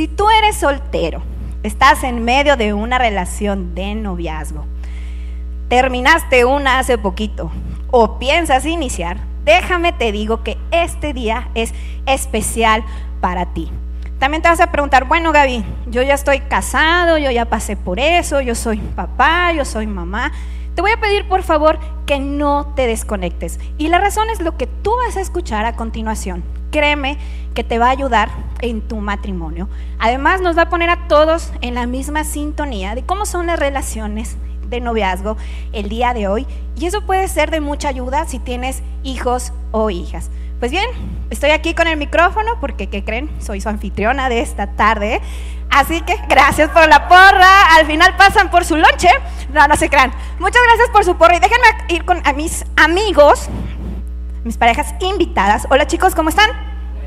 Si tú eres soltero, estás en medio de una relación de noviazgo, terminaste una hace poquito o piensas iniciar, déjame te digo que este día es especial para ti. También te vas a preguntar, bueno Gaby, yo ya estoy casado, yo ya pasé por eso, yo soy papá, yo soy mamá. Te voy a pedir por favor que no te desconectes. Y la razón es lo que tú vas a escuchar a continuación. Créeme que te va a ayudar en tu matrimonio. Además nos va a poner a todos en la misma sintonía de cómo son las relaciones de noviazgo el día de hoy. Y eso puede ser de mucha ayuda si tienes hijos o hijas. Pues bien, estoy aquí con el micrófono porque, ¿qué creen? Soy su anfitriona de esta tarde. Así que gracias por la porra. Al final pasan por su lonche. No, no se crean. Muchas gracias por su porra. Y déjenme ir con a mis amigos, mis parejas invitadas. Hola chicos, ¿cómo están?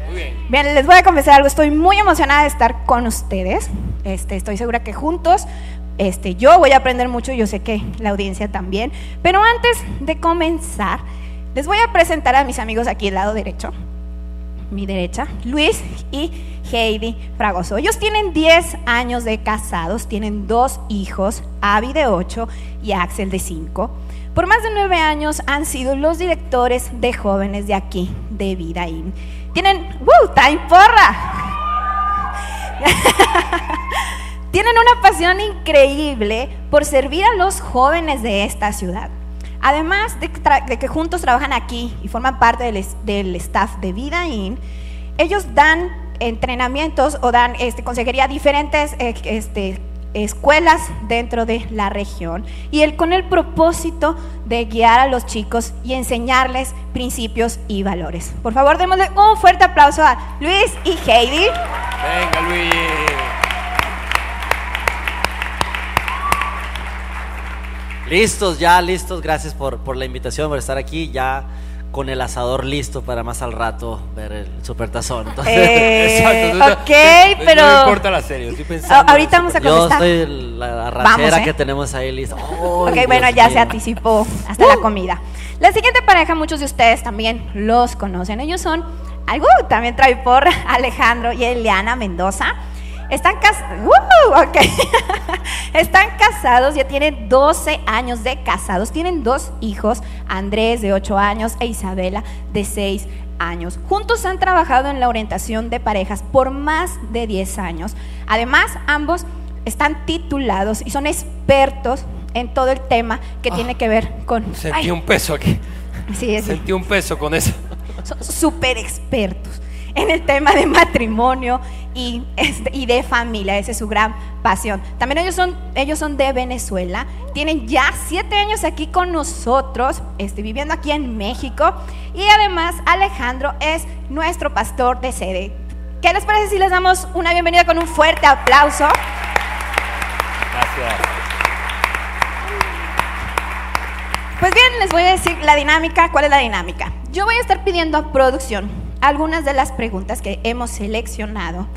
Muy bien. Bien, les voy a confesar algo. Estoy muy emocionada de estar con ustedes. Este, estoy segura que juntos este, yo voy a aprender mucho yo sé que la audiencia también. Pero antes de comenzar, les voy a presentar a mis amigos aquí al lado derecho, mi derecha, Luis y Heidi Fragoso. Ellos tienen 10 años de casados, tienen dos hijos, Avi de 8 y Axel de 5. Por más de 9 años han sido los directores de jóvenes de aquí, de Vidaín. Tienen, ¡Woo! ¡Time porra! Tienen una pasión increíble por servir a los jóvenes de esta ciudad. Además de, que juntos trabajan aquí y forman parte del, staff de Vida In, ellos dan entrenamientos o dan este, consejería a diferentes eh, este, escuelas dentro de la región y el, con el propósito de guiar a los chicos y enseñarles principios y valores. Por favor, démosle un fuerte aplauso a Luis y Heidi. Venga, Luis. Listos, ya listos. Gracias por, por la invitación, por estar aquí. Ya con el asador listo para más al rato ver el supertazón. Eh, ok, pero. No importa la serie, estoy pensando. Ahorita vamos a contestar. Yo estoy la arrachera ¿eh? que tenemos ahí lista. ok, bueno, ya se anticipó hasta la uh. comida. La siguiente pareja, muchos de ustedes también los conocen. Ellos son, algo también trae por Alejandro y Eliana Mendoza. Están, Están casados, ya tienen 12 años de casados, tienen dos hijos, Andrés de 8 años e Isabela de 6 años. Juntos han trabajado en la orientación de parejas por más de 10 años. Además, ambos están titulados y son expertos en todo el tema que ah, tiene que ver con... Sentí un peso aquí. Sí, Sentí un peso con eso. Son súper expertos en el tema de matrimonio y, este, y, de familia. Esa es su gran pasión. También ellos son, ellos son de Venezuela. Tienen ya siete años aquí con nosotros, este, viviendo aquí en México. Y además Alejandro es nuestro pastor de sede. ¿Qué les parece si les damos una bienvenida con un fuerte aplauso? Gracias. Pues bien, les voy a decir la dinámica. ¿Cuál es la dinámica? Yo voy a estar pidiendo a producción algunas de las preguntas que hemos seleccionado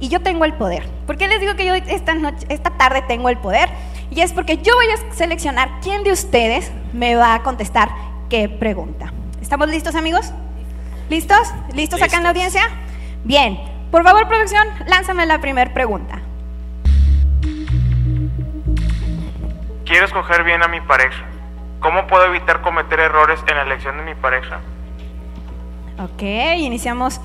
y yo tengo el poder. ¿Por qué les digo que yo esta, noche, esta tarde tengo el poder? Y es porque yo voy a seleccionar quién de ustedes me va a contestar qué pregunta. ¿Estamos listos, amigos? ¿Listos? ¿Listos, acá en la audiencia? Bien. Por favor, producción, lánzame la primera pregunta. Quiero escoger bien a mi pareja. ¿Cómo puedo evitar cometer errores en la elección de mi pareja? Ok, iniciamos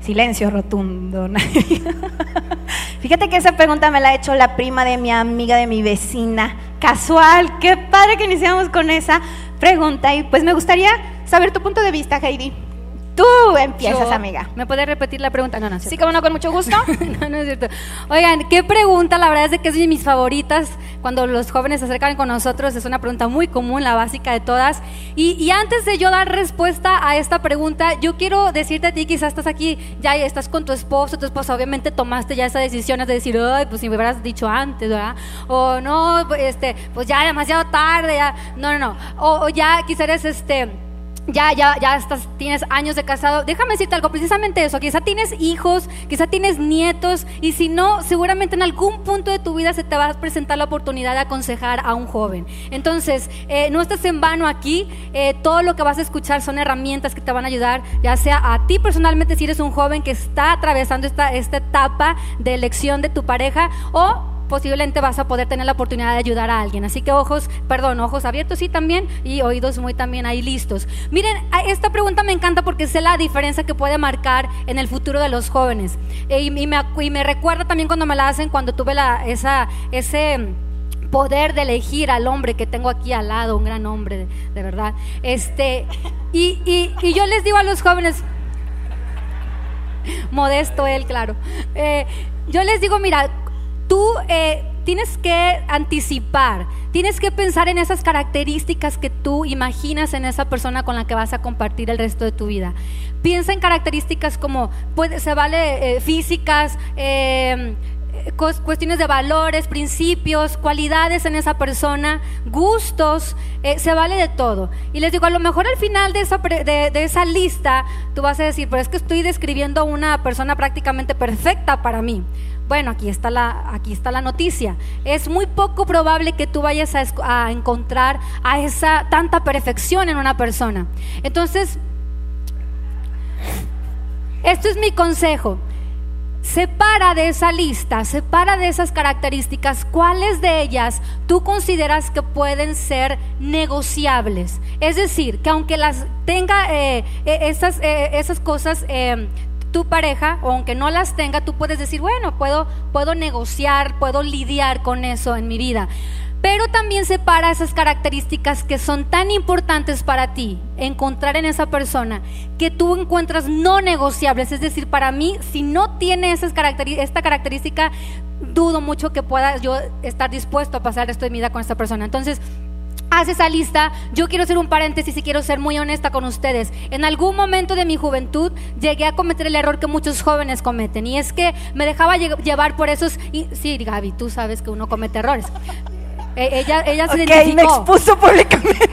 silencio rotundo. Fíjate que esa pregunta me la ha hecho la prima de mi amiga, de mi vecina. Casual, qué padre que iniciamos con esa pregunta. Y pues me gustaría saber tu punto de vista, Heidi. Tú empiezas, amiga. ¿Me puedes repetir la pregunta? No, no, sí, como no, con mucho gusto. no, no es cierto. Oigan, qué pregunta, la verdad es de que es de mis favoritas cuando los jóvenes se acercan con nosotros, es una pregunta muy común, la básica de todas. Y, antes de yo dar respuesta a esta pregunta, yo quiero decirte a ti, quizás estás aquí, ya estás con tu esposo, tu esposa, obviamente tomaste ya esa decisión de decir, ay, pues si me hubieras dicho antes, ¿verdad? O no, este, pues ya demasiado tarde, ya, no, no, no. O, o ya quizás eres este ya, ya, ya estás, tienes años de casado, déjame decirte algo, precisamente eso, quizá tienes hijos, quizá tienes nietos, y si no, seguramente en algún punto de tu vida se te va a presentar la oportunidad de aconsejar a un joven. Entonces, eh, no estás en vano aquí, eh, todo lo que vas a escuchar son herramientas que te van a ayudar, ya sea a ti personalmente si eres un joven que está atravesando esta, esta etapa de elección de tu pareja, o posiblemente vas a poder tener la oportunidad de ayudar a alguien. Así que ojos, perdón, ojos abiertos sí también y oídos muy también ahí listos. Miren, esta pregunta me encanta porque sé la diferencia que puede marcar en el futuro de los jóvenes. E, y, me, y recuerda también cuando me la hacen, cuando tuve la, esa, ese poder de elegir al hombre que tengo aquí al lado, un gran hombre, de, verdad. Este, y, y, y, yo les digo a los jóvenes, modesto él, claro, eh, yo les digo, mira, tú eh, tienes que anticipar, tienes que pensar en esas características que tú imaginas en esa persona con la que vas a compartir el resto de tu vida. Piensa en características como, puede, se vale eh, físicas, eh, cuestiones de valores, principios, cualidades en esa persona, gustos, se vale de todo. Y les digo, a lo mejor al final de esa, de, esa lista tú vas a decir, pero es que estoy describiendo una persona prácticamente perfecta para mí. Bueno, aquí está la, aquí está la noticia. Es muy poco probable que tú vayas a encontrar a esa tanta perfección en una persona. Entonces, esto es mi consejo. Separa de esa lista, separa de esas características cuáles de ellas tú consideras que pueden ser negociables. Es decir, que aunque las tenga eh, eh, esas, eh, esas cosas tu pareja, o aunque no las tenga, tú puedes decir, bueno, puedo, puedo negociar, puedo lidiar con eso en mi vida. Pero también separa esas características que son tan importantes para ti, encontrar en esa persona, que tú encuentras no negociables. Es decir, para mí, si no tiene esas esta característica, dudo mucho que pueda yo estar dispuesto a pasar esto de mi vida con esta persona. Entonces, haz esa lista. Yo quiero hacer un paréntesis y quiero ser muy honesta con ustedes. En algún momento de mi juventud llegué a cometer el error que muchos jóvenes cometen y es que me dejaba llevar por esos... Y, sí, Gaby, tú sabes que uno comete errores. Eh, ella, ella se identificó. me expuso públicamente.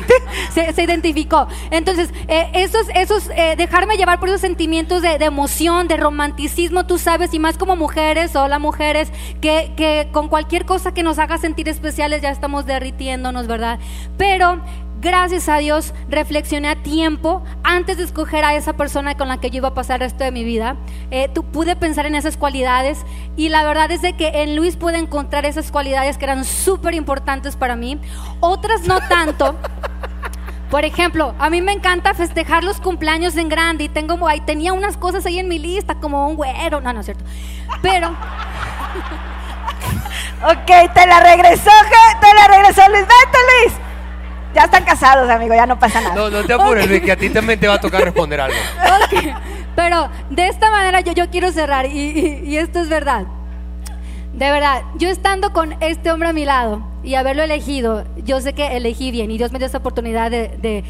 se, identificó. Entonces, eh, esos, esos, eh, dejarme llevar por esos sentimientos de, emoción, de romanticismo, tú sabes, y más como mujeres, hola mujeres, que, que con cualquier cosa que nos haga sentir especiales ya estamos derritiéndonos, ¿verdad? Pero gracias a Dios, reflexioné a tiempo antes de escoger a esa persona con la que yo iba a pasar el resto de mi vida. Eh, tú pude pensar en esas cualidades y la verdad es de que en Luis pude encontrar esas cualidades que eran súper importantes para mí, otras no tanto. Por ejemplo, a mí me encanta festejar los cumpleaños en grande y tengo ahí tenía unas cosas ahí en mi lista como un güero, no, no es cierto. Pero Ok, te la regresó, te la regresó Luis. Vete, Luis. Ya están casados, amigo, ya no pasa nada. No, no te apures, que a ti también te va a tocar responder algo. Pero de esta manera yo, yo quiero cerrar y, esto es verdad. De verdad, yo estando con este hombre a mi lado y haberlo elegido, yo sé que elegí bien y Dios me dio esa oportunidad de,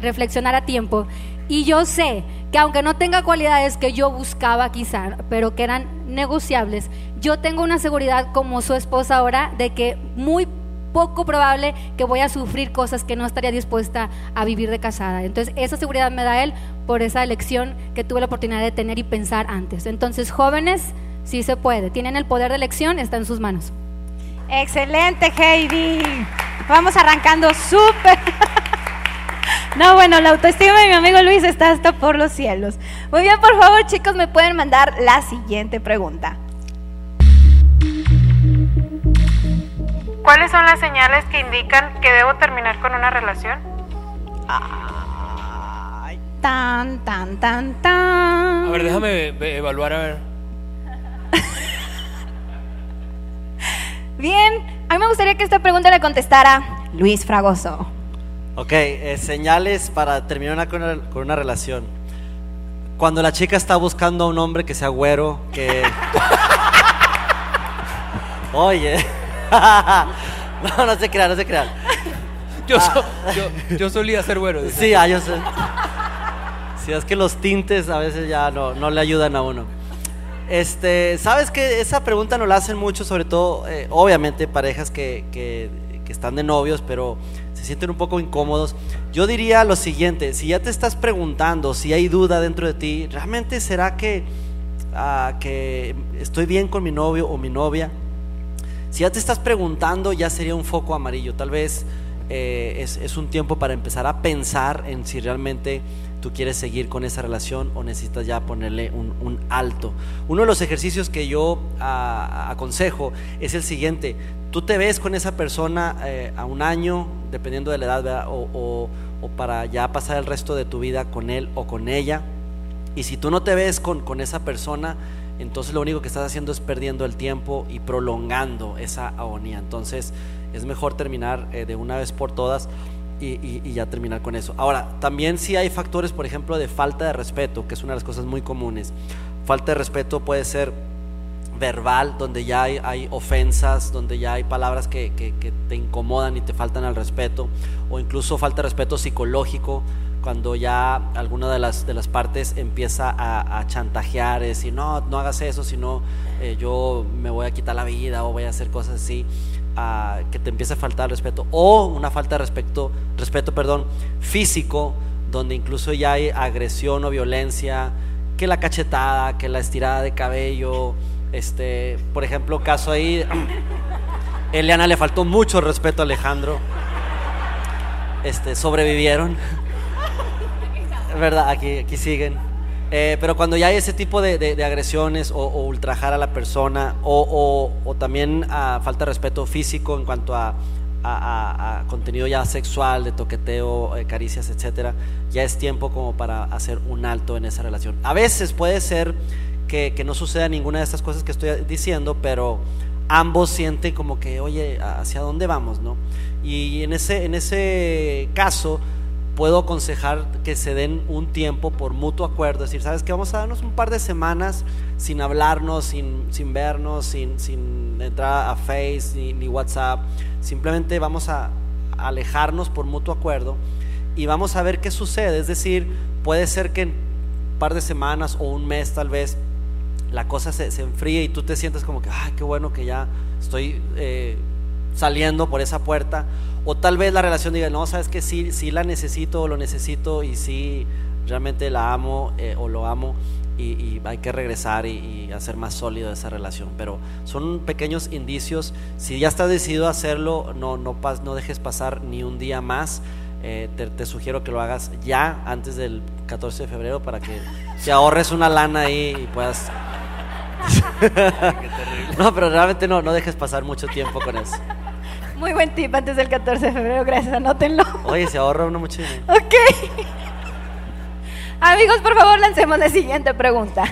reflexionar a tiempo. Y yo sé que aunque no tenga cualidades que yo buscaba quizá, pero que eran negociables, yo tengo una seguridad como su esposa ahora de que muy poco probable que voy a sufrir cosas que no estaría dispuesta a vivir de casada. Entonces, esa seguridad me da él por esa elección que tuve la oportunidad de tener y pensar antes. Entonces, jóvenes, sí se puede. Tienen el poder de elección, está en sus manos. Excelente, Heidi. Vamos arrancando súper. No, bueno, la autoestima de mi amigo Luis está hasta por los cielos. Muy bien, por favor, chicos, me pueden mandar la siguiente pregunta. ¿Cuáles son las señales que indican que debo terminar con una relación? Ay, tan, tan, tan, tan. A ver, déjame evaluar, a ver. Bien, a mí me gustaría que esta pregunta le contestara Luis Fragoso. Ok, eh, señales para terminar con una, con una relación. Cuando la chica está buscando a un hombre que sea güero, que... Oye. no, no se crean, no se crean. Yo, ah. yo, solía ser bueno. Sí, ah, yo sé. Sí, es que los tintes a veces ya no, no le ayudan a uno. Este, sabes que esa pregunta nos la hacen mucho, sobre todo, eh, obviamente, parejas que, que, que, están de novios, pero se sienten un poco incómodos, yo diría lo siguiente, si ya te estás preguntando, si hay duda dentro de ti, ¿realmente será que, ah, que estoy bien con mi novio o mi novia? Si ya te estás preguntando, ya sería un foco amarillo. Tal vez eh, es, un tiempo para empezar a pensar en si realmente tú quieres seguir con esa relación o necesitas ya ponerle un, alto. Uno de los ejercicios que yo aconsejo es el siguiente. Tú te ves con esa persona eh, a un año, dependiendo de la edad. O, para ya pasar el resto de tu vida con él o con ella. Y si tú no te ves con esa persona, entonces lo único que estás haciendo es perdiendo el tiempo y prolongando esa agonía. Entonces es mejor terminar eh, de una vez por todas y, ya terminar con eso. Ahora, también si hay factores, por ejemplo, de falta de respeto, que es una de las cosas muy comunes. Falta de respeto puede ser verbal, donde ya hay, ofensas, donde ya hay palabras que- que te incomodan y te faltan al respeto, o incluso falta de respeto psicológico, cuando ya alguna de las, de las partes empieza a, a chantajear, es decir, no, no hagas eso, sino eh, yo me voy a quitar la vida o voy a hacer cosas así, ah, que te empieza a faltar respeto, o una falta de respeto, respeto perdón, físico, donde incluso ya hay agresión o violencia, que la cachetada, que la estirada de cabello, este, por ejemplo, caso ahí, Eliana le faltó mucho respeto a Alejandro, este, sobrevivieron, verdad, aquí, aquí siguen. Eh, pero cuando ya hay ese tipo de, agresiones o, ultrajar a la persona o, también a falta de respeto físico en cuanto a, contenido ya sexual, de toqueteo, eh, caricias, etcétera, ya es tiempo como para hacer un alto en esa relación. A veces puede ser que, no suceda ninguna de estas cosas que estoy diciendo, pero ambos sienten como que, oye, ¿hacia dónde vamos? ¿no? Y en ese caso, puedo aconsejar que se den un tiempo por mutuo acuerdo, es decir, ¿sabes qué? Vamos a darnos un par de semanas sin hablarnos, sin, sin vernos, sin, sin entrar a Face ni, ni WhatsApp, simplemente vamos a alejarnos por mutuo acuerdo y vamos a ver qué sucede, es decir, puede ser que en un par de semanas o un mes tal vez la cosa se, se enfríe y tú te sientes como que, ay, qué bueno que ya estoy eh, saliendo por esa puerta. O tal vez la relación diga, no, sabes que sí, sí la necesito o lo necesito y sí realmente la amo eh, o lo amo y, y hay que regresar y, y hacer más sólido esa relación. Pero son pequeños indicios. Si ya estás decidido a hacerlo, no, no, no dejes pasar ni un día más. Eh, te, te sugiero que lo hagas ya antes del 14 de febrero para que te ahorres una lana ahí y puedas no, pero realmente no, no dejes pasar mucho tiempo con eso. Muy buen tip antes del 14 de febrero, gracias, anótenlo. Oye, se ahorra uno mucho dinero. Ok. Amigos, por favor, lancemos la siguiente pregunta.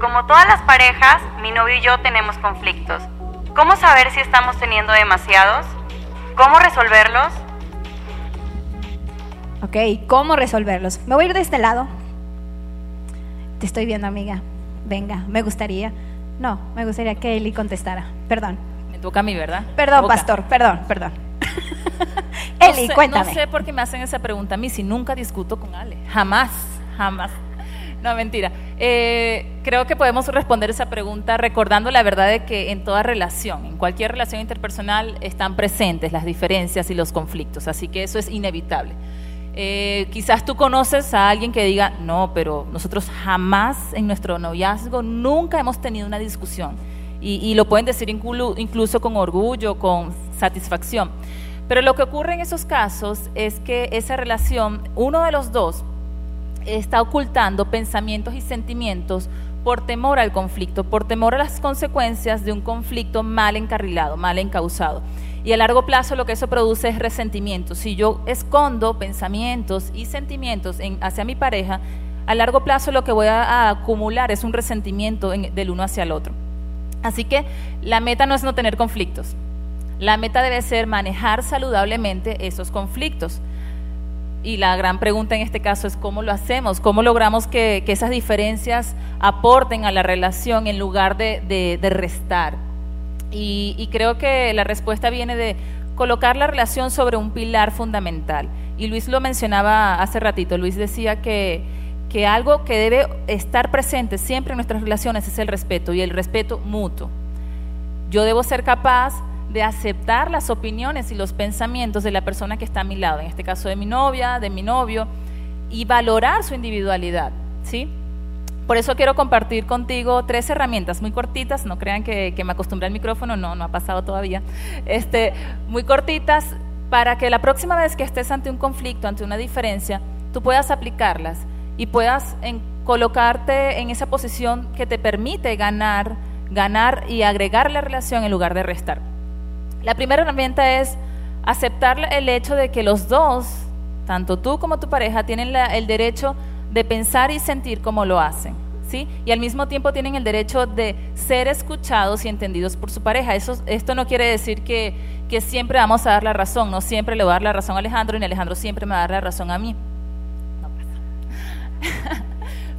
Como todas las parejas, mi novio y yo tenemos conflictos. ¿Cómo saber si estamos teniendo demasiados? ¿Cómo resolverlos? Ok, ¿cómo resolverlos? Me voy a ir de este lado. Te estoy viendo, amiga. Venga, me gustaría. No, me gustaría que Eli contestara. Perdón. Me toca a mí, ¿verdad? Perdón, pastor, perdón, perdón. No Eli, sé- cuéntame. No sé por qué me hacen esa pregunta a mí si nunca discuto con Ale. Jamás, jamás. No, mentira. Eh, creo que podemos responder esa pregunta recordando la verdad de que en toda relación, en cualquier relación interpersonal, están presentes las diferencias y los conflictos. Así que eso es inevitable. Eh, quizás tú conoces a alguien que diga, no, pero nosotros jamás en nuestro noviazgo nunca hemos tenido una discusión. Y, lo pueden decir inclu- incluso con orgullo, con satisfacción. Pero lo que ocurre en esos casos es que esa relación, uno de los dos, está ocultando pensamientos y sentimientos por temor al conflicto, por temor a las consecuencias de un conflicto mal encarrilado, mal encausado. Y a largo plazo lo que eso produce es resentimiento. Si yo escondo pensamientos y sentimientos en- hacia mi pareja, a largo plazo lo que voy a, acumular es un resentimiento en- del uno hacia el otro. Así que la meta no es no tener conflictos. La meta debe ser manejar saludablemente esos conflictos. Y la gran pregunta en este caso es cómo lo hacemos, cómo logramos que, esas diferencias aporten a la relación en lugar de restar. Y, creo que la respuesta viene de colocar la relación sobre un pilar fundamental. Y Luis lo mencionaba hace ratito, Luis decía que, que algo que debe estar presente siempre en nuestras relaciones es el respeto y el respeto mutuo. Yo debo ser capaz de aceptar las opiniones y los pensamientos de la persona que está a mi lado, en este caso de mi novia, de mi novio, y valorar su individualidad, ¿sí? Por eso quiero compartir contigo tres herramientas muy cortitas, no crean que, que me acostumbré al micrófono, no, no ha pasado todavía, este, muy cortitas para que la próxima vez que estés ante un conflicto, ante una diferencia, tú puedas aplicarlas y puedas colocarte en esa posición que te permite ganar, ganar y agregar la relación en lugar de restar. La primera herramienta es aceptar el hecho de que los dos, tanto tú como tu pareja, tienen el derecho de pensar y sentir como lo hacen. ¿Sí? Y al mismo tiempo tienen el derecho de ser escuchados y entendidos por su pareja. Eso, esto no quiere decir que, siempre vamos a dar la razón, no siempre le voy a dar la razón a Alejandro y Alejandro siempre me va a dar la razón a mí. No pasa.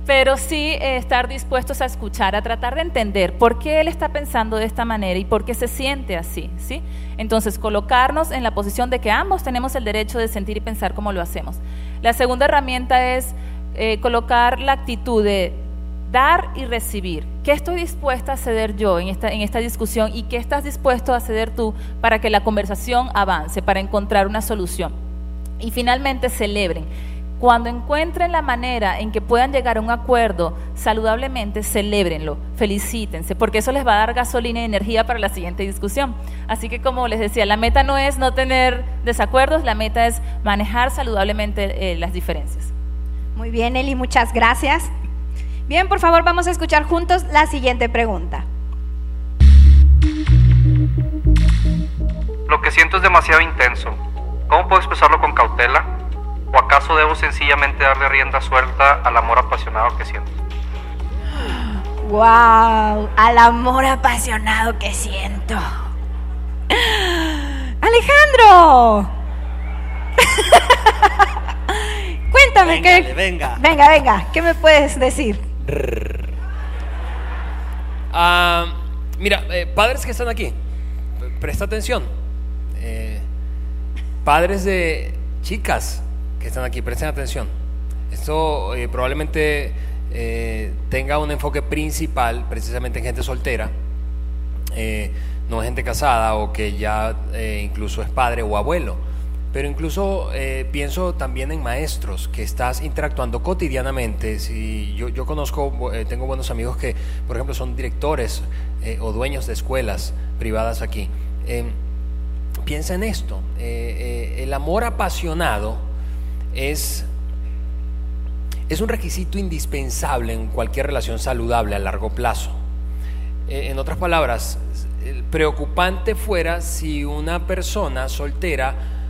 Pero sí eh, estar dispuestos a escuchar, a tratar de entender por qué él está pensando de esta manera y por qué se siente así, ¿sí? Entonces, colocarnos en la posición de que ambos tenemos el derecho de sentir y pensar como lo hacemos. La segunda herramienta es eh, colocar la actitud de dar y recibir. ¿Qué estoy dispuesta a ceder yo en esta, en esta discusión y qué estás dispuesto a ceder tú para que la conversación avance, para encontrar una solución? Y finalmente celebren. Cuando encuentren la manera en que puedan llegar a un acuerdo saludablemente, celébrenlo, felicítense, porque eso les va a dar gasolina y energía para la siguiente discusión. Así que como les decía, la meta no es no tener desacuerdos, la meta es manejar saludablemente eh, las diferencias. Muy bien, Eli, muchas gracias. Bien, por favor, vamos a escuchar juntos la siguiente pregunta. Lo que siento es demasiado intenso. ¿Cómo puedo expresarlo con cautela? ¿O acaso debo sencillamente darle rienda suelta al amor apasionado que siento? ¡Wow! Al amor apasionado que siento. ¡Alejandro! Cuéntame Véngale, qué. venga. Venga, venga, ¿qué me puedes decir? Ah, mira, eh, padres que están aquí, presta atención. Eh, padres de chicas que están aquí, presten atención. Esto eh, probablemente eh, tenga un enfoque principal precisamente en gente soltera, eh, no gente casada o que ya eh, incluso es padre o abuelo. Pero incluso eh, pienso también en maestros que estás interactuando cotidianamente. Si yo, yo conozco, eh, tengo buenos amigos que, por ejemplo, son directores eh, o dueños de escuelas privadas aquí. Piensa en esto. el amor apasionado es es un requisito indispensable en cualquier relación saludable a largo plazo. En otras palabras, preocupante fuera si una persona soltera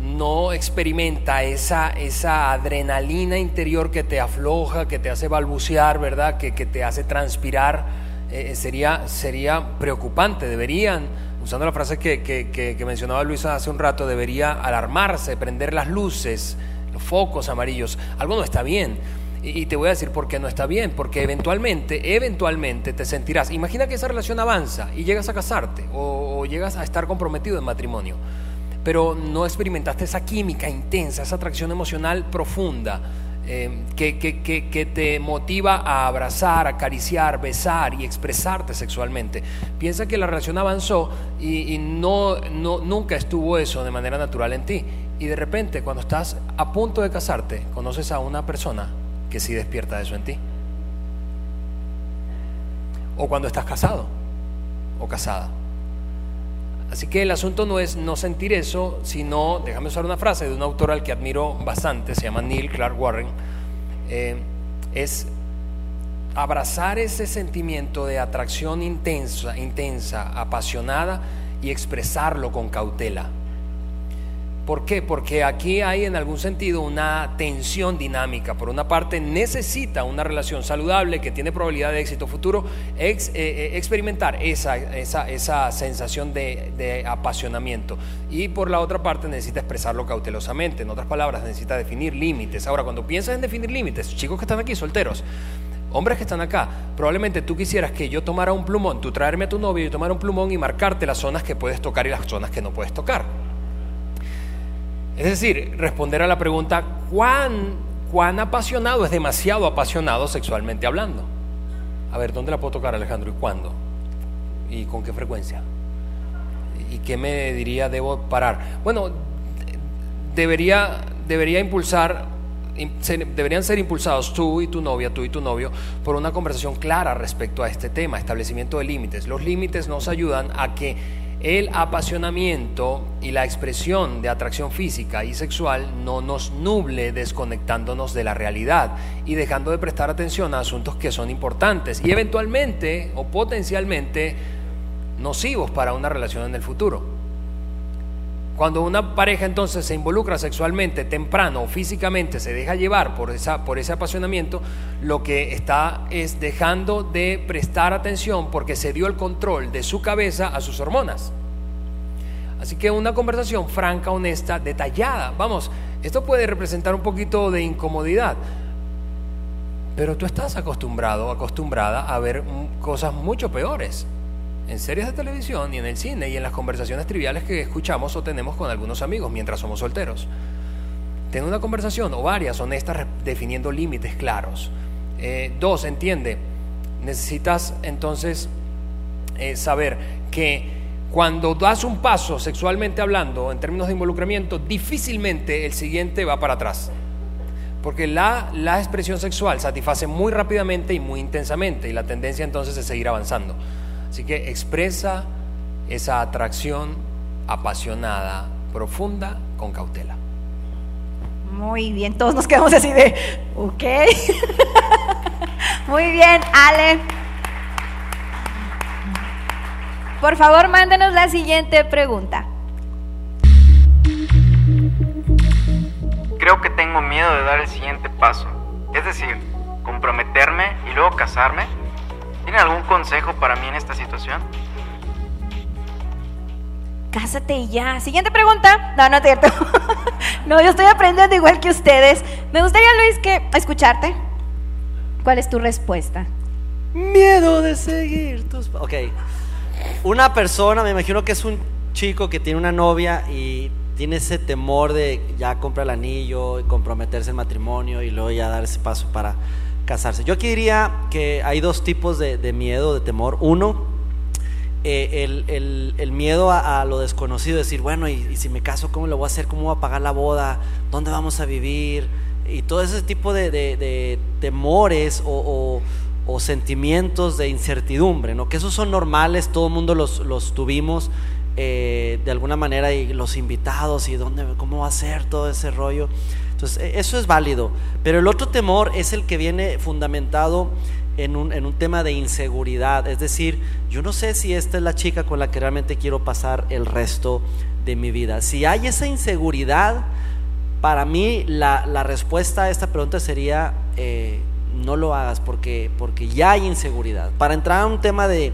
no experimenta esa, esa adrenalina interior que te afloja, que te hace balbucear, ¿verdad? Que, que te hace transpirar, eh, sería, sería preocupante. Deberían, usando la frase que, que- que- mencionaba Luisa hace un rato, debería alarmarse, prender las luces, los focos amarillos. Algo no está bien. Y te voy a decir por qué no está bien, porque eventualmente, eventualmente te sentirás, imagina que esa relación avanza y llegas a casarte o llegas a estar comprometido en matrimonio, pero no experimentaste esa química intensa, esa atracción emocional profunda que, que- que- que te motiva a abrazar, acariciar, besar y expresarte sexualmente. Piensa que la relación avanzó y, y no, no, nunca estuvo eso de manera natural en ti. Y de repente, cuando estás a punto de casarte, conoces a una persona que sí despierta eso en ti. O cuando estás casado o casada. Así que el asunto no es no sentir eso, sino, déjame usar una frase de un autor al que admiro bastante, se llama Neil Clark Warren, eh, es abrazar ese sentimiento de atracción intensa, intensa, apasionada y expresarlo con cautela. ¿Por qué? Porque aquí hay en algún sentido una tensión dinámica. Por una parte, necesita una relación saludable que tiene probabilidad de éxito futuro, eh, eh, experimentar esa, esa, esa sensación de, de apasionamiento. Y por la otra parte, necesita expresarlo cautelosamente. En otras palabras, necesita definir límites. Ahora, cuando piensas en definir límites, chicos que están aquí, solteros, Hombres que están acá, probablemente tú quisieras que yo tomara un plumón, tú traerme a tu novio y yo tomara un plumón y marcarte las zonas que puedes tocar y las zonas que no puedes tocar. Es decir, responder a la pregunta, ¿cuán, cuán apasionado es demasiado apasionado sexualmente hablando? A ver, ¿dónde la puedo tocar Alejandro y cuándo? ¿Y con qué frecuencia? ¿Y qué me diría debo parar? Bueno, debería, debería impulsar, deberían ser impulsados tú y tu novia, tú y tu novio, por una conversación clara respecto a este tema, establecimiento de límites. Los límites nos ayudan a que el apasionamiento y la expresión de atracción física y sexual no nos nuble desconectándonos de la realidad y dejando de prestar atención a asuntos que son importantes y eventualmente o potencialmente nocivos para una relación en el futuro. Cuando una pareja entonces se involucra sexualmente temprano o físicamente se deja llevar por, esa, por ese apasionamiento, lo que está es dejando de prestar atención porque se dio el control de su cabeza a sus hormonas. Así que una conversación franca, honesta, detallada. Vamos, esto puede representar un poquito de incomodidad, pero tú estás acostumbrado, acostumbrada a ver cosas mucho peores en series de televisión y en el cine y en las conversaciones triviales que escuchamos o tenemos con algunos amigos mientras somos solteros. Ten una conversación o varias honestas definiendo límites claros. Eh, dos, entiende, necesitas entonces eh, saber que cuando das un paso sexualmente hablando, en términos de involucramiento, difícilmente el siguiente va para atrás. Porque la, la expresión sexual satisface muy rápidamente y muy intensamente y la tendencia entonces es seguir avanzando. Así que expresa esa atracción apasionada, profunda, con cautela. Muy bien, todos nos quedamos así de, ok. Muy bien, Ale. Por favor, mándenos la siguiente pregunta. Creo que tengo miedo de dar el siguiente paso. Es decir, comprometerme y luego casarme. ¿Tienen algún consejo para mí en esta situación? Cásate y ya. Siguiente pregunta. No, no es cierto. no, yo estoy aprendiendo igual que ustedes. Me gustaría, Luis, que escucharte. ¿Cuál es tu respuesta? Miedo de seguir tus... Ok. Una persona, me imagino que es un chico que tiene una novia y tiene ese temor de ya comprar el anillo y comprometerse en matrimonio y luego ya dar ese paso para casarse. Yo aquí diría que hay dos tipos de, miedo, de temor. Uno, eh, el, miedo a, lo desconocido, decir, bueno, y, si me caso, ¿cómo lo voy a hacer? ¿Cómo voy a pagar la boda? ¿Dónde vamos a vivir? Y todo ese tipo de, temores o, sentimientos de incertidumbre, ¿no? Que esos son normales, todo el mundo los, los tuvimos eh, de alguna manera y los invitados y dónde, cómo va a ser todo ese rollo. Entonces, e- eso es válido. Pero el otro temor es el que viene fundamentado en un, en un tema de inseguridad. Es decir, yo no sé si esta es la chica con la que realmente quiero pasar el resto de mi vida. Si hay esa inseguridad, para mí la, la respuesta a esta pregunta sería, eh, no lo hagas porque, porque ya hay inseguridad. Para entrar a un tema de,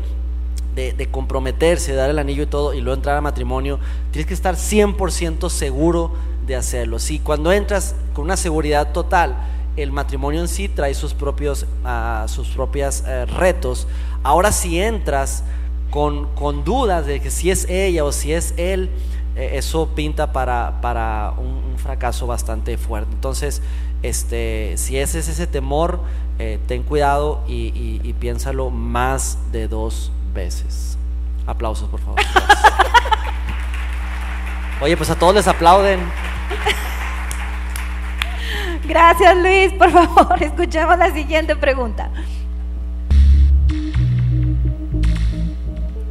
de, comprometerse, dar el anillo y todo, y luego entrar a matrimonio, tienes que estar 100% seguro de hacerlo. Si cuando entras con una seguridad total, el matrimonio en sí trae sus propios ah, sus propias eh, retos. Ahora si entras con, con dudas de que si es ella o si es él, eh, eso pinta para, para un, un fracaso bastante fuerte. Entonces, este, si ese es ese temor, eh, ten cuidado y, y- y piénsalo más de dos veces. Aplausos, por favor. Oye, pues a todos les aplauden. Gracias, Luis. Por favor, escuchemos la siguiente pregunta.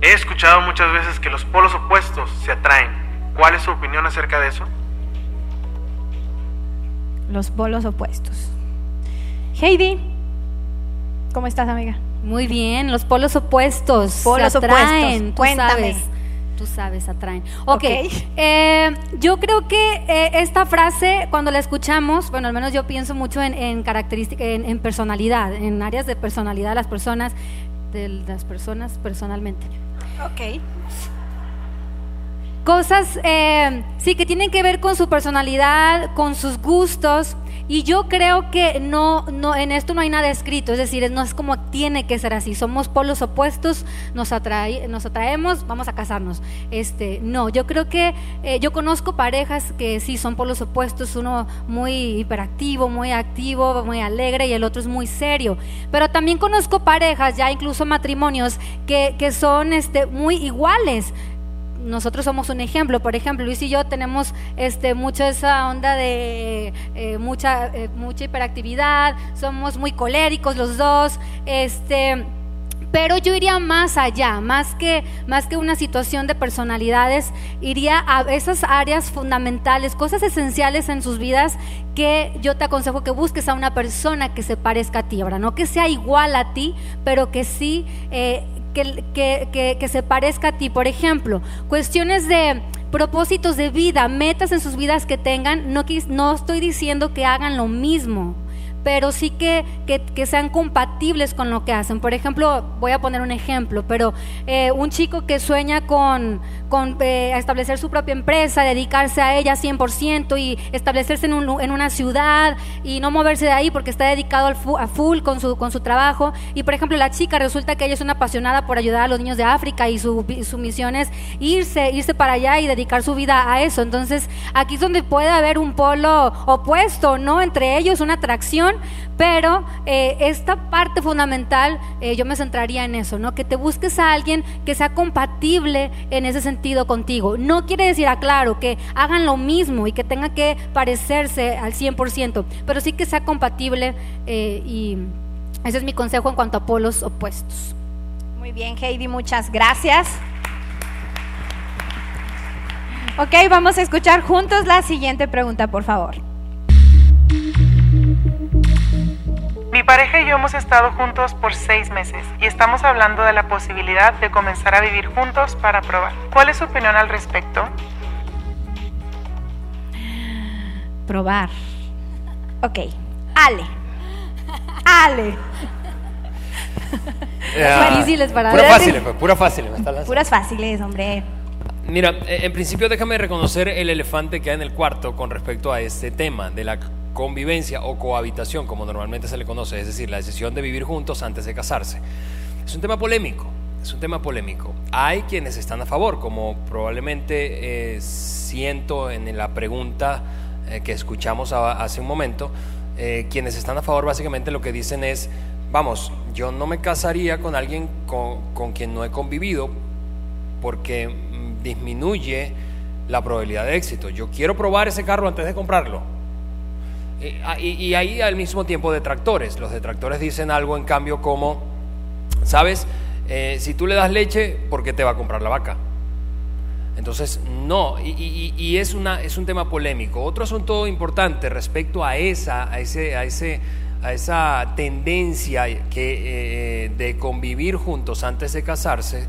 He escuchado muchas veces que los polos opuestos se atraen. ¿Cuál es su opinión acerca de eso? Los polos opuestos. Heidi, ¿cómo estás, amiga? Muy bien, los polos opuestos. se Polos atraen, opuestos, tú cuéntame. sabes. Tú sabes, atraen. Ok, Ok. eh, yo creo que eh, esta frase, cuando la escuchamos, bueno, al menos yo pienso mucho en, en características, en, en personalidad, en áreas de personalidad de las personas, de las personas personalmente. Ok. Cosas, eh, sí, que tienen que ver con su personalidad, con sus gustos. Y yo creo que no, no, en esto no hay nada escrito, es decir, no es como tiene que ser así. Somos polos opuestos, nos, atrae, nos atraemos, vamos a casarnos. Este, no, yo creo que eh, yo conozco parejas que sí son polos opuestos, uno muy hiperactivo, muy activo, muy alegre y el otro es muy serio. Pero también conozco parejas, ya incluso matrimonios, que, que son este, muy iguales nosotros somos un ejemplo. Por ejemplo, Luis y yo tenemos este, esa onda de eh, mucha, eh, mucha hiperactividad, somos muy coléricos los dos. Este, pero yo iría más allá, más que, más que una situación de personalidades, iría a esas áreas fundamentales, cosas esenciales en sus vidas que yo te aconsejo que busques a una persona que se parezca a ti, ahora no que sea igual a ti, pero que sí, eh, que, que, que, se parezca a ti. Por ejemplo, cuestiones de propósitos de vida, metas en sus vidas que tengan, no, no estoy diciendo que hagan lo mismo pero sí que, que, sean compatibles con lo que hacen. Por ejemplo, voy a poner un ejemplo, pero eh, un chico que sueña con, con eh, establecer su propia empresa, dedicarse a ella 100% y establecerse en, un, en, una ciudad y no moverse de ahí porque está dedicado al a full con su, con su trabajo. Y por ejemplo, la chica resulta que ella es una apasionada por ayudar a los niños de África y su, su misión es irse, irse para allá y dedicar su vida a eso. Entonces, aquí es donde puede haber un polo opuesto, ¿no? Entre ellos, una atracción pero eh, esta parte fundamental eh, yo me centraría en eso, ¿no? Que te busques a alguien que sea compatible en ese sentido contigo. No quiere decir, aclaro, que hagan lo mismo y que tenga que parecerse al 100%, pero sí que sea compatible eh, y ese es mi consejo en cuanto a polos opuestos. Muy bien, Heidi, muchas gracias. Ok, vamos a escuchar juntos la siguiente pregunta, por favor. Mi pareja y yo hemos estado juntos por seis meses y estamos hablando de la posibilidad de comenzar a vivir juntos para probar. ¿Cuál es su opinión al respecto? Probar. Ok. Ale. Ale. Difíciles para Pura fáciles, pues, pura fácil. Puras fáciles, hombre. Mira, eh, en principio déjame reconocer el elefante que hay en el cuarto con respecto a este tema de la convivencia o cohabitación, como normalmente se le conoce, es decir, la decisión de vivir juntos antes de casarse. Es un tema polémico, es un tema polémico. Hay quienes están a favor, como probablemente eh, siento en la pregunta eh, que escuchamos hace un momento, eh, quienes están a favor básicamente lo que dicen es, vamos, yo no me casaría con alguien con, con quien no he convivido porque mm, disminuye la probabilidad de éxito. Yo quiero probar ese carro antes de comprarlo eh, ah, y, ahí al mismo tiempo detractores. Los detractores dicen algo en cambio como, ¿sabes? Eh, si tú le das leche, ¿por qué te va a comprar la vaca? Entonces, no, y, es, una, es un tema polémico. Otro asunto importante respecto a esa, a ese, a ese, a esa tendencia que, eh, de convivir juntos antes de casarse,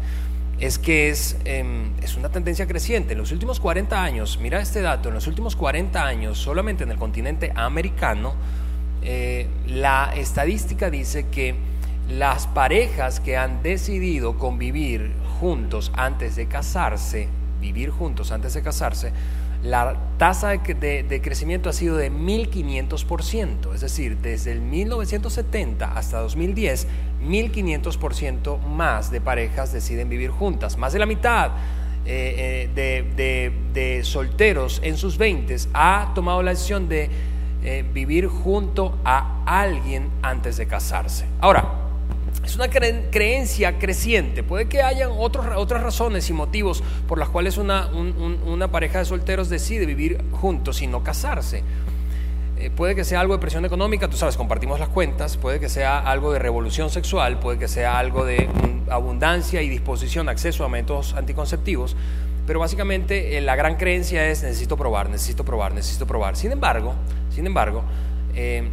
es que es, em, es, una tendencia creciente. En los últimos 40 años, mira este dato, en los últimos 40 años, solamente en el continente americano, eh, la estadística dice que las parejas que han decidido convivir juntos antes de casarse, vivir juntos antes de casarse, la tasa de, crecimiento ha sido de 1.500%, es decir, desde el 1970 hasta 2010, 1.500% más de parejas deciden vivir juntas. Más de la mitad eh, eh, de, solteros en sus 20 ha tomado la decisión de eh, vivir junto a alguien antes de casarse. Ahora, es una creencia creciente. Puede que haya otras razones y motivos por las cuales una, una, pareja de solteros decide vivir juntos y no casarse. Eh, puede que sea algo de presión económica, tú sabes, compartimos las cuentas, puede que sea algo de revolución sexual, puede que sea algo de abundancia y disposición, acceso a métodos anticonceptivos, pero básicamente eh, la gran creencia es necesito probar, necesito probar, necesito probar. Sin embargo, sin embargo, eh,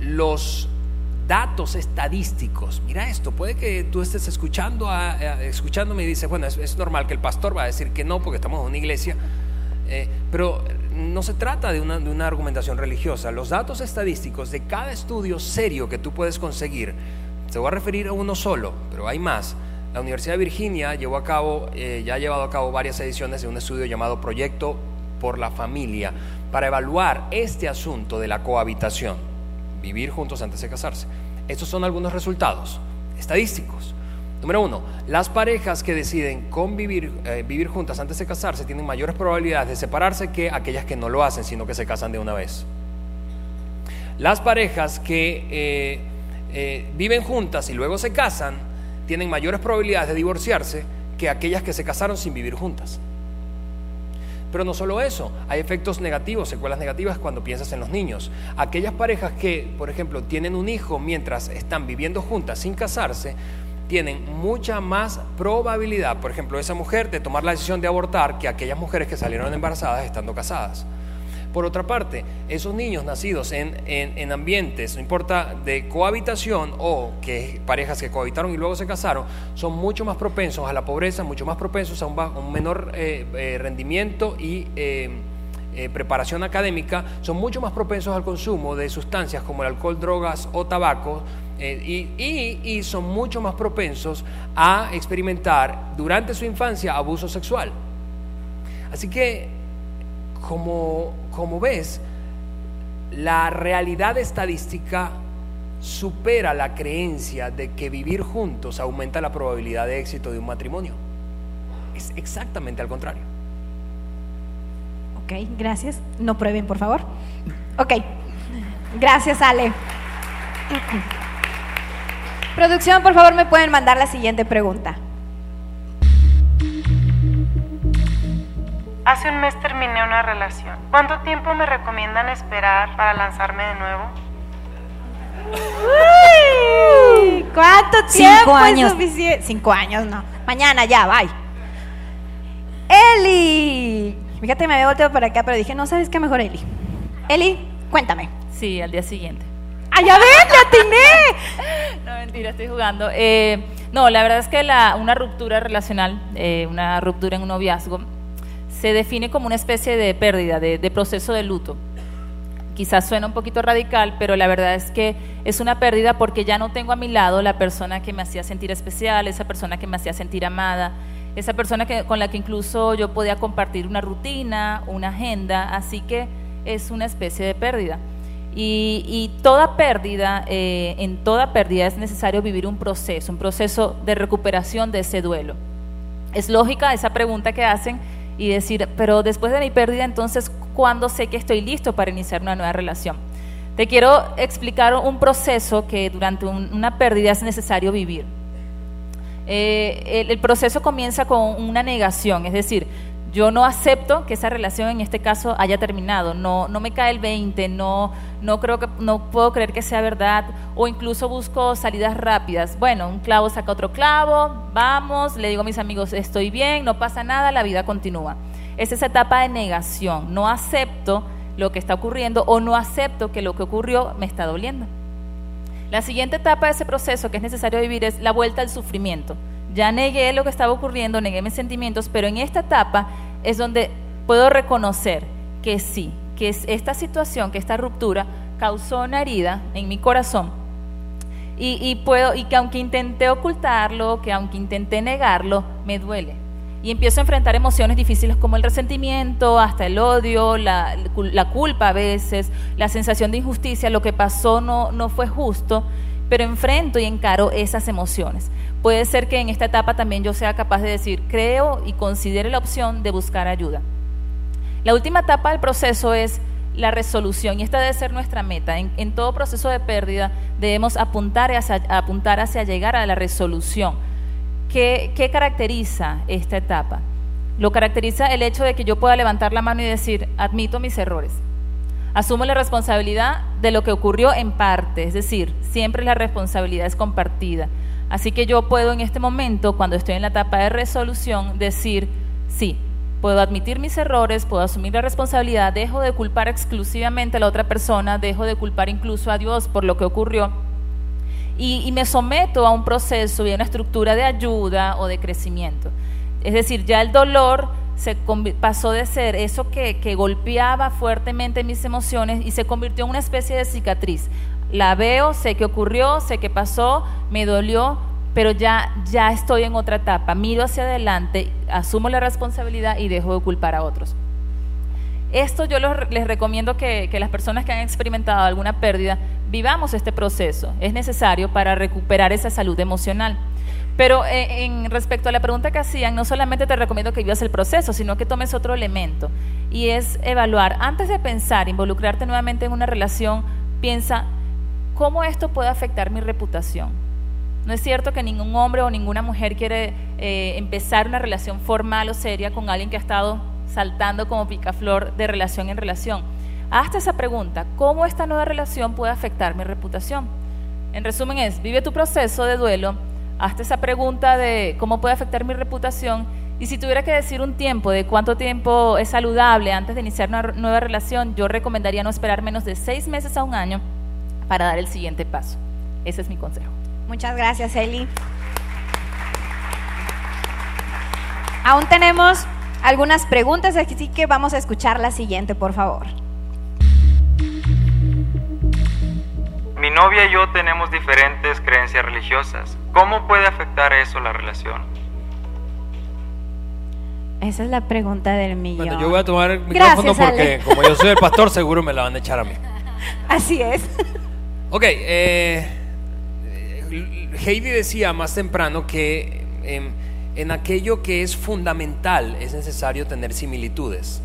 los datos estadísticos. Mira esto, puede que tú estés escuchando a, escuchándome y dices, bueno, es, normal que el pastor va a decir que no porque estamos en una iglesia, eh, pero no se trata de una, de una, argumentación religiosa. Los datos estadísticos de cada estudio serio que tú puedes conseguir, te voy a referir a uno solo, pero hay más. La Universidad de Virginia llevó a cabo, eh, ya ha llevado a cabo varias ediciones de un estudio llamado Proyecto por la Familia para evaluar este asunto de la cohabitación vivir juntos antes de casarse. Estos son algunos resultados estadísticos. Número uno, las parejas que deciden convivir, eh, vivir juntas antes de casarse tienen mayores probabilidades de separarse que aquellas que no lo hacen, sino que se casan de una vez. Las parejas que eh, eh, viven juntas y luego se casan tienen mayores probabilidades de divorciarse que aquellas que se casaron sin vivir juntas. Pero no solo eso, hay efectos negativos, secuelas negativas cuando piensas en los niños. Aquellas parejas que, por ejemplo, tienen un hijo mientras están viviendo juntas sin casarse, tienen mucha más probabilidad, por ejemplo, esa mujer de tomar la decisión de abortar que aquellas mujeres que salieron embarazadas estando casadas. Por otra parte, esos niños nacidos en, ambientes, no importa de cohabitación o que parejas que cohabitaron y luego se casaron, son mucho más propensos a la pobreza, mucho más propensos a un, menor eh, eh, rendimiento y eh, preparación académica, son mucho más propensos al consumo de sustancias como el alcohol, drogas o tabaco, y, son mucho más propensos a experimentar durante su infancia abuso sexual. Así que como, como ves, la realidad estadística supera la creencia de que vivir juntos aumenta la probabilidad de éxito de un matrimonio. Es exactamente al contrario. Ok, gracias. No prueben, por favor. Ok, gracias, Ale. Producción, por favor, me pueden mandar la siguiente pregunta. Hace un mes terminé una relación. ¿Cuánto tiempo me recomiendan esperar para lanzarme de nuevo? ¿Cuánto tiempo Cinco años. suficiente? Cinco años, no. Mañana ya, bye. Eli. Fíjate, me había volteado para acá, pero dije, no, ¿sabes qué mejor, Eli? Eli, cuéntame. Sí, al día siguiente. ¡Ah, ya ven, ya atiné! no, mentira, estoy jugando. Eh, no, la verdad es que la, una ruptura relacional, eh, una ruptura en un noviazgo, se define como una especie de pérdida, de, proceso de luto. Quizás suena un poquito radical, pero la verdad es que es una pérdida porque ya no tengo a mi lado la persona que me hacía sentir especial, esa persona que me hacía sentir amada, esa persona que, con la que incluso yo podía compartir una rutina, una agenda, así que es una especie de pérdida. Y, toda pérdida, eh, en toda pérdida es necesario vivir un proceso, un proceso de recuperación de ese duelo. Es lógica esa pregunta que hacen y decir, pero después de mi pérdida, entonces, ¿cuándo sé que estoy listo para iniciar una nueva relación? Te quiero explicar un proceso que durante una pérdida es necesario vivir. Eh, el, proceso comienza con una negación, es decir, yo no acepto que esa relación en este caso haya terminado, no, no me cae el 20, no, no, creo que, no puedo creer que sea verdad, o incluso busco salidas rápidas. Bueno, un clavo saca otro clavo, vamos, le digo a mis amigos, estoy bien, no pasa nada, la vida continúa. Es esa etapa de negación, no acepto lo que está ocurriendo o no acepto que lo que ocurrió me está doliendo. La siguiente etapa de ese proceso que es necesario vivir es la vuelta al sufrimiento ya negué lo que estaba ocurriendo, negué mis sentimientos, pero en esta etapa es donde puedo reconocer que sí, que esta situación, que esta ruptura causó una herida en mi corazón y, puedo, y que aunque intenté ocultarlo, que aunque intenté negarlo, me duele. Y empiezo a enfrentar emociones difíciles como el resentimiento, hasta el odio, la, culpa a veces, la sensación de injusticia, lo que pasó no, no fue justo, pero enfrento y encaro esas emociones puede ser que en esta etapa también yo sea capaz de decir, creo y considere la opción de buscar ayuda. La última etapa del proceso es la resolución y esta debe ser nuestra meta. En, todo proceso de pérdida debemos apuntar hacia, apuntar hacia llegar a la resolución. ¿Qué, ¿Qué caracteriza esta etapa? Lo caracteriza el hecho de que yo pueda levantar la mano y decir, admito mis errores. Asumo la responsabilidad de lo que ocurrió en parte, es decir, siempre la responsabilidad es compartida. Así que yo puedo en este momento, cuando estoy en la etapa de resolución, decir, sí, puedo admitir mis errores, puedo asumir la responsabilidad, dejo de culpar exclusivamente a la otra persona, dejo de culpar incluso a Dios por lo que ocurrió y, me someto a un proceso y a una estructura de ayuda o de crecimiento. Es decir, ya el dolor se pasó de ser eso que, que golpeaba fuertemente mis emociones y se convirtió en una especie de cicatriz la veo, sé qué ocurrió, sé qué pasó, me dolió, pero ya, ya estoy en otra etapa, miro hacia adelante, asumo la responsabilidad y dejo de culpar a otros. Esto yo les recomiendo que, las personas que han experimentado alguna pérdida vivamos este proceso. Es necesario para recuperar esa salud emocional. Pero eh, en respecto a la pregunta que hacían, no solamente te recomiendo que vivas el proceso, sino que tomes otro elemento y es evaluar. Antes de pensar, involucrarte nuevamente en una relación, piensa ¿Cómo esto puede afectar mi reputación? No es cierto que ningún hombre o ninguna mujer quiere eh, empezar una relación formal o seria con alguien que ha estado saltando como picaflor de relación en relación. Hazte esa pregunta, ¿cómo esta nueva relación puede afectar mi reputación? En resumen es, vive tu proceso de duelo, hazte esa pregunta de cómo puede afectar mi reputación y si tuviera que decir un tiempo de cuánto tiempo es saludable antes de iniciar una nueva relación, yo recomendaría no esperar menos de seis meses a un año para dar el siguiente paso. Ese es mi consejo. Muchas gracias, Eli. Aún tenemos algunas preguntas, así que vamos a escuchar la siguiente, por favor. Mi novia y yo tenemos diferentes creencias religiosas. ¿Cómo puede afectar eso la relación? Esa es la pregunta del millón. Bueno, yo voy a tomar el micrófono Gracias, porque Ale. como yo soy el pastor, seguro me la van a echar a mí. Así es. Ok, eh, Heidi decía más temprano que em, en aquello que es fundamental es necesario tener similitudes.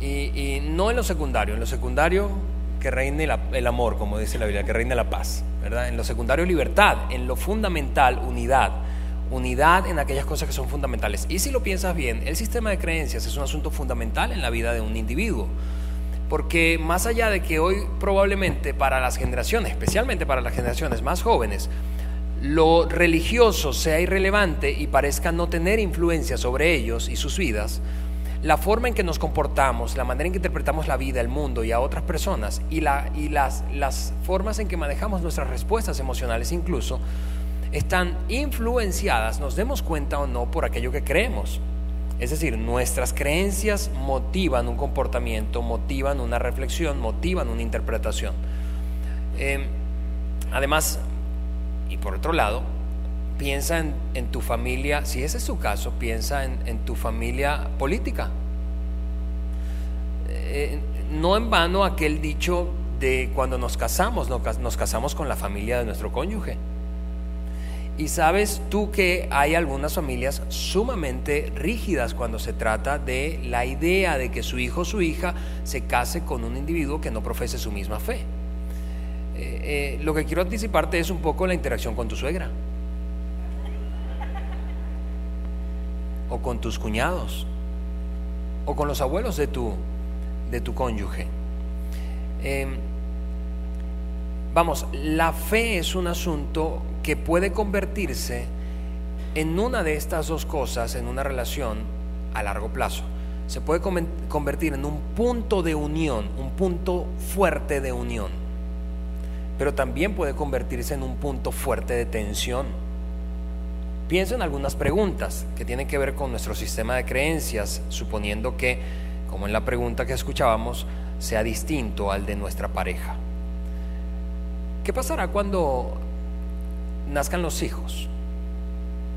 Y, no en lo secundario, en lo secundario que reine el amor, como dice la Biblia, que reine la paz, ¿verdad? En lo secundario libertad, en lo fundamental unidad. Unidad en aquellas cosas que son fundamentales. Y si lo piensas bien, el sistema de creencias es un asunto fundamental en la vida de un individuo. Porque más allá de que hoy probablemente para las generaciones, especialmente para las generaciones más jóvenes, lo religioso sea irrelevante y parezca no tener influencia sobre ellos y sus vidas, la forma en que nos comportamos, la manera en que interpretamos la vida, el mundo y a otras personas y, la, y las, las formas en que manejamos nuestras respuestas emocionales incluso, están influenciadas, nos demos cuenta o no, por aquello que creemos. Es decir, nuestras creencias motivan un comportamiento, motivan una reflexión, motivan una interpretación. Eh, además, y por otro lado, piensa en, tu familia, si ese es tu caso, piensa en, tu familia política. Eh, no en vano aquel dicho de cuando nos casamos, no cas- nos casamos con la familia de nuestro cónyuge. Y sabes tú que hay algunas familias sumamente rígidas cuando se trata de la idea de que su hijo o su hija se case con un individuo que no profese su misma fe. Eh, eh, lo que quiero anticiparte es un poco la interacción con tu suegra. O con tus cuñados. O con los abuelos de tu, de tu cónyuge. Em, Vamos, la fe es un asunto que puede convertirse en una de estas dos cosas en una relación a largo plazo. Se puede convertir en un punto de unión, un punto fuerte de unión, pero también puede convertirse en un punto fuerte de tensión. Pienso en algunas preguntas que tienen que ver con nuestro sistema de creencias, suponiendo que, como en la pregunta que escuchábamos, sea distinto al de nuestra pareja. ¿Qué pasará cuando nazcan los hijos?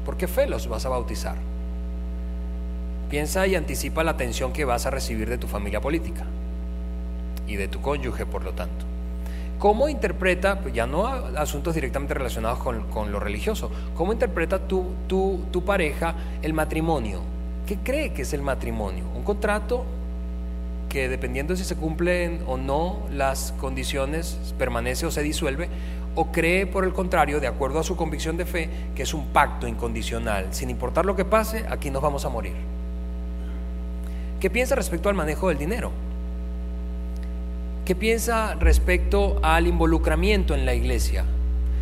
¿Por qué fe los vas a bautizar? Piensa y anticipa la atención que vas a recibir de tu familia política y de tu cónyuge, por lo tanto. ¿Cómo interpreta, pues ya no asuntos directamente relacionados con, con lo religioso, cómo interpreta tu, tu, tu pareja el matrimonio? ¿Qué cree que es el matrimonio? ¿Un contrato que dependiendo si se cumplen o no las condiciones, permanece o se disuelve, o cree por el contrario, de acuerdo a su convicción de fe, que es un pacto incondicional. Sin importar lo que pase, aquí nos vamos a morir. ¿Qué piensa respecto al manejo del dinero? ¿Qué piensa respecto al involucramiento en la iglesia?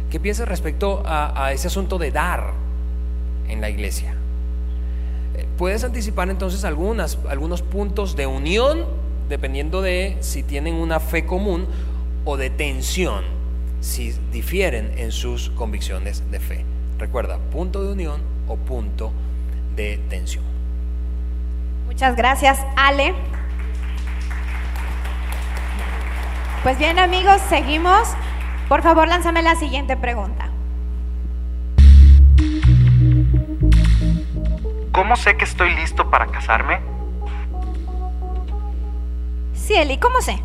¿Qué piensa respecto a, ese asunto de dar en la iglesia? Puedes anticipar entonces algunas, algunos puntos de unión, dependiendo de si tienen una fe común, o de tensión, si difieren en sus convicciones de fe. Recuerda, punto de unión o punto de tensión. Muchas gracias, Ale. Pues bien, amigos, seguimos. Por favor, lánzame la siguiente pregunta. ¿Cómo sé que estoy listo para casarme? Sí, Eli, ¿cómo sé?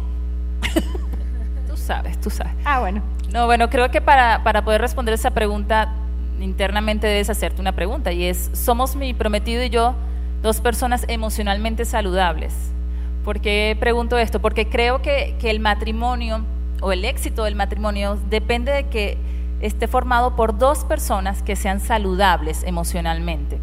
Tú sabes, tú sabes. Ah, bueno. No, bueno, creo que para, para poder responder esa pregunta, internamente debes hacerte una pregunta y es, ¿somos mi prometido y yo dos personas emocionalmente saludables? ¿Por qué pregunto esto? Porque creo que, que el matrimonio o el éxito del matrimonio depende de que esté formado por dos personas que sean saludables emocionalmente.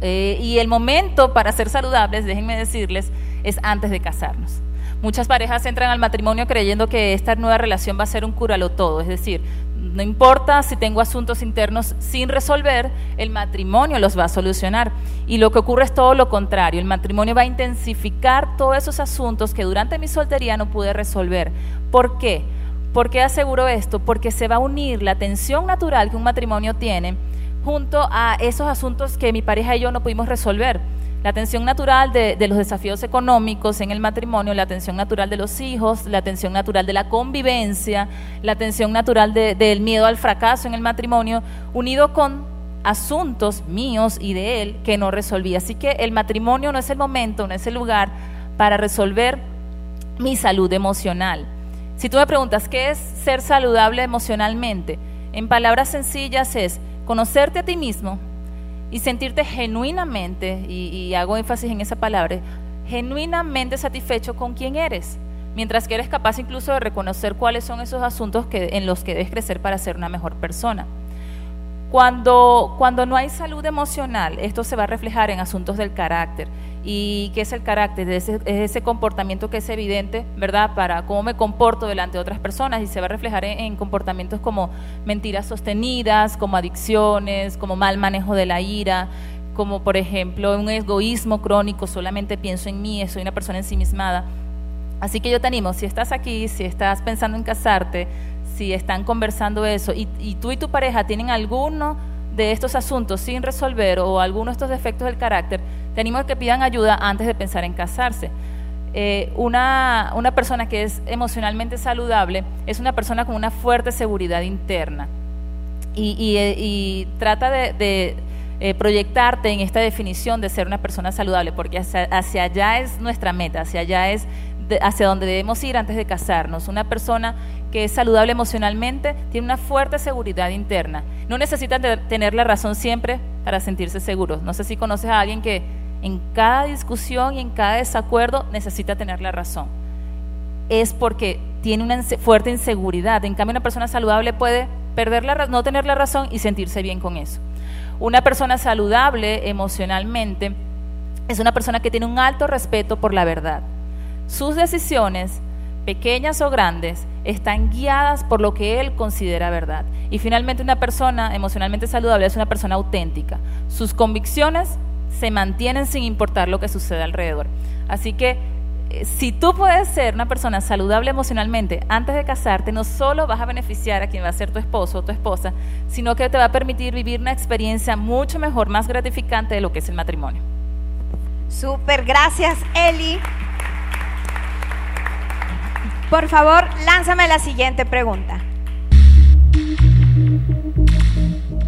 Eh, y el momento para ser saludables, déjenme decirles, es antes de casarnos. Muchas parejas entran al matrimonio creyendo que esta nueva relación va a ser un curalo todo, es decir, no importa si tengo asuntos internos sin resolver, el matrimonio los va a solucionar. Y lo que ocurre es todo lo contrario, el matrimonio va a intensificar todos esos asuntos que durante mi soltería no pude resolver. ¿Por qué? ¿Por qué aseguro esto? Porque se va a unir la tensión natural que un matrimonio tiene junto a esos asuntos que mi pareja y yo no pudimos resolver. La atención natural de, los desafíos económicos en el matrimonio, la atención natural de los hijos, la atención natural de la convivencia, la atención natural del miedo al fracaso en el matrimonio, unido con asuntos míos y de él que no resolví. Así que el matrimonio no es el momento, no es el lugar para resolver mi salud emocional. Si tú me preguntas, ¿qué es ser saludable emocionalmente? En palabras sencillas es conocerte a ti mismo, y sentirte genuinamente, y, hago énfasis en esa palabra, genuinamente satisfecho con quien eres, mientras que eres capaz incluso de reconocer cuáles son esos asuntos que, en los que debes crecer para ser una mejor persona. Cuando, cuando no hay salud emocional, esto se va a reflejar en asuntos del carácter. ¿Y qué es el carácter? Es ese, es ese comportamiento que es evidente, ¿verdad? Para cómo me comporto delante de otras personas y se va a reflejar en, comportamientos como mentiras sostenidas, como adicciones, como mal manejo de la ira, como por ejemplo un egoísmo crónico, solamente pienso en mí, soy una persona ensimismada. Así que yo te animo, si estás aquí, si estás pensando en casarte, si están conversando eso y, tú y tu pareja tienen alguno de estos asuntos sin resolver o alguno de estos defectos del carácter, te animo a que pidan ayuda antes de pensar en casarse. Eh, una, persona que es emocionalmente saludable es una persona con una fuerte seguridad interna y, eh, trata de, eh, proyectarte en esta definición de ser una persona saludable, porque hacia allá es nuestra meta, hacia allá es hacia donde debemos ir antes de casarnos. Una persona que es saludable emocionalmente tiene una fuerte seguridad interna. No necesita tener la razón siempre para sentirse seguro. No sé si conoces a alguien que en cada discusión y en cada desacuerdo necesita tener la razón. Es porque tiene una fuerte inseguridad. En cambio, una persona saludable puede perder la, no tener la razón y sentirse bien con eso. Una persona saludable emocionalmente es una persona que tiene un alto respeto por la verdad sus decisiones, pequeñas o grandes, están guiadas por lo que él considera verdad. Y finalmente una persona emocionalmente saludable es una persona auténtica. Sus convicciones se mantienen sin importar lo que sucede alrededor. Así que eh, si tú puedes ser una persona saludable emocionalmente antes de casarte, no solo vas a beneficiar a quien va a ser tu esposo o tu esposa, sino que te va a permitir vivir una experiencia mucho mejor, más gratificante de lo que es el matrimonio. Súper, gracias Eli. Por favor, lánzame la siguiente pregunta.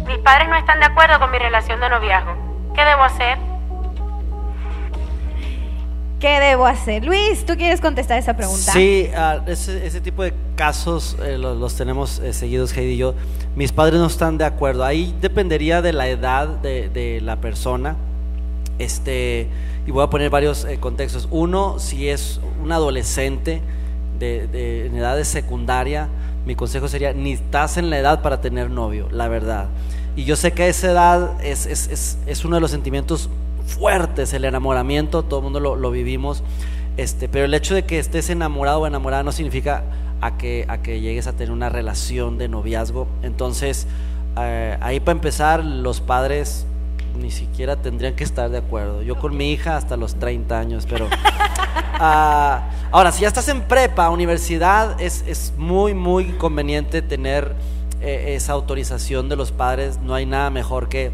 Mis padres no están de acuerdo con mi relación de noviazgo. ¿Qué debo hacer? ¿Qué debo hacer? Luis, ¿tú quieres contestar esa pregunta? Sí, ah, ese, tipo de casos eh, los, tenemos eh, seguidos, Heidi y yo. Mis padres no están de acuerdo. Ahí dependería de la edad de, la persona. Este, y voy a poner varios eh, contextos. Uno, si es un adolescente, en edad de secundaria, mi consejo sería, ni estás en la edad para tener novio, la verdad. Y yo sé que esa edad es, es, es, uno de los sentimientos fuertes, el enamoramiento, todo el mundo lo, lo, vivimos, este, pero el hecho de que estés enamorado o enamorada no significa a que, a que llegues a tener una relación de noviazgo. Entonces, eh, ahí para empezar, los padres ni siquiera tendrían que estar de acuerdo. Yo con mi hija hasta los 30 años, pero... Ah, ahora, si ya estás en prepa, universidad, es, es muy, muy conveniente tener eh, esa autorización de los padres. No hay nada mejor que,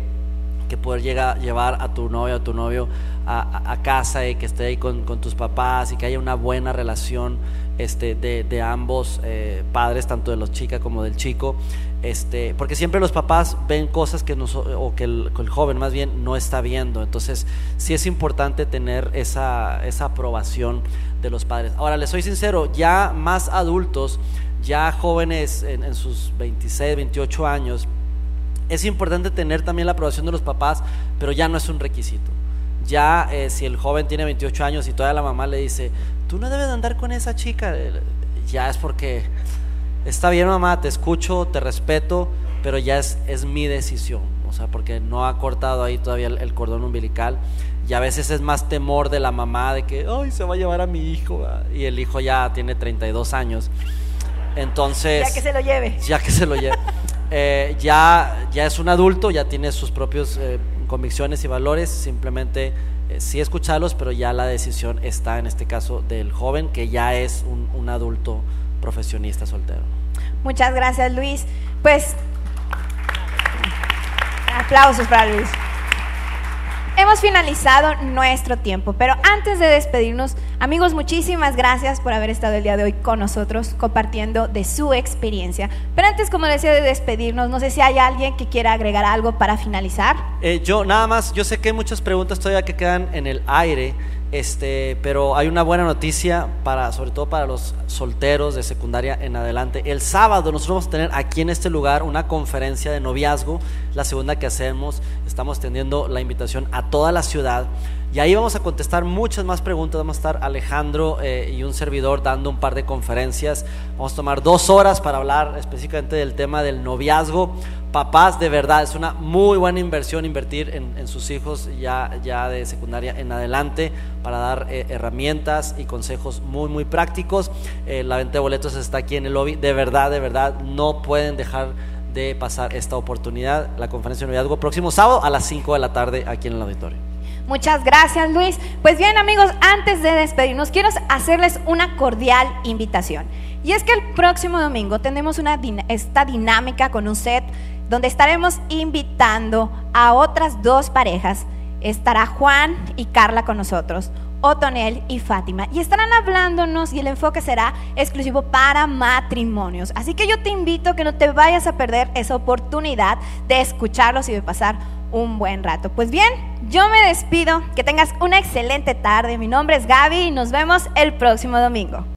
que poder llegar, llevar a tu novio a tu novio a, casa y que esté ahí con, tus papás y que haya una buena relación este, de, ambos eh, padres, tanto de los chicas como del chico. Este, porque siempre los papás ven cosas que, o que el, joven más bien no está viendo. Entonces, sí es importante tener esa, esa aprobación de los padres. Ahora, les soy sincero, ya más adultos, ya jóvenes en, sus 26, 28 años, es importante tener también la aprobación de los papás, pero ya no es un requisito. Ya eh, si el joven tiene 28 años y toda la mamá le dice, tú no debes andar con esa chica, ya es porque está bien mamá, te escucho, te respeto, pero ya es, es mi decisión, o sea, porque no ha cortado ahí todavía el, el cordón umbilical y a veces es más temor de la mamá de que, ay, se va a llevar a mi hijo, ¿verdad? y el hijo ya tiene 32 años. Entonces... Ya que se lo lleve. Ya que se lo lleve. Eh, ya, ya es un adulto, ya tiene sus propios eh, convicciones y valores, simplemente eh, sí escucharlos, pero ya la decisión está en este caso del joven que ya es un, un adulto profesionista soltero. Muchas gracias, Luis. Pues, aplausos para Luis. Hemos finalizado nuestro tiempo, pero antes de despedirnos, amigos, muchísimas gracias por haber estado el día de hoy con nosotros compartiendo de su experiencia. Pero antes, como decía, de despedirnos, no sé si hay alguien que quiera agregar algo para finalizar. Eh, yo nada más, yo sé que hay muchas preguntas todavía que quedan en el aire, este, pero hay una buena noticia para, sobre todo para los solteros de secundaria en adelante. El sábado nosotros vamos a tener aquí en este lugar una conferencia de noviazgo, la segunda que hacemos. Estamos teniendo la invitación a toda la ciudad. Y ahí vamos a contestar muchas más preguntas. Vamos a estar Alejandro eh, y un servidor dando un par de conferencias. Vamos a tomar dos horas para hablar específicamente del tema del noviazgo. Papás, de verdad, es una muy buena inversión invertir en, sus hijos ya, ya de secundaria en adelante para dar eh, herramientas y consejos muy, muy prácticos. Eh, la venta de boletos está aquí en el lobby. De verdad, de verdad, no pueden dejar de pasar esta oportunidad. La conferencia de noviazgo próximo sábado a las 5 de la tarde aquí en el auditorio. Muchas gracias, Luis. Pues bien, amigos, antes de despedirnos, quiero hacerles una cordial invitación. Y es que el próximo domingo tendremos una esta dinámica con un set donde estaremos invitando a otras dos parejas. Estará Juan y Carla con nosotros, Otonel y Fátima. Y estarán hablándonos y el enfoque será exclusivo para matrimonios. Así que yo te invito que no te vayas a perder esa oportunidad de escucharlos y de pasar un buen rato. Pues bien, yo me despido. Que tengas una excelente tarde. Mi nombre es Gaby y nos vemos el próximo domingo.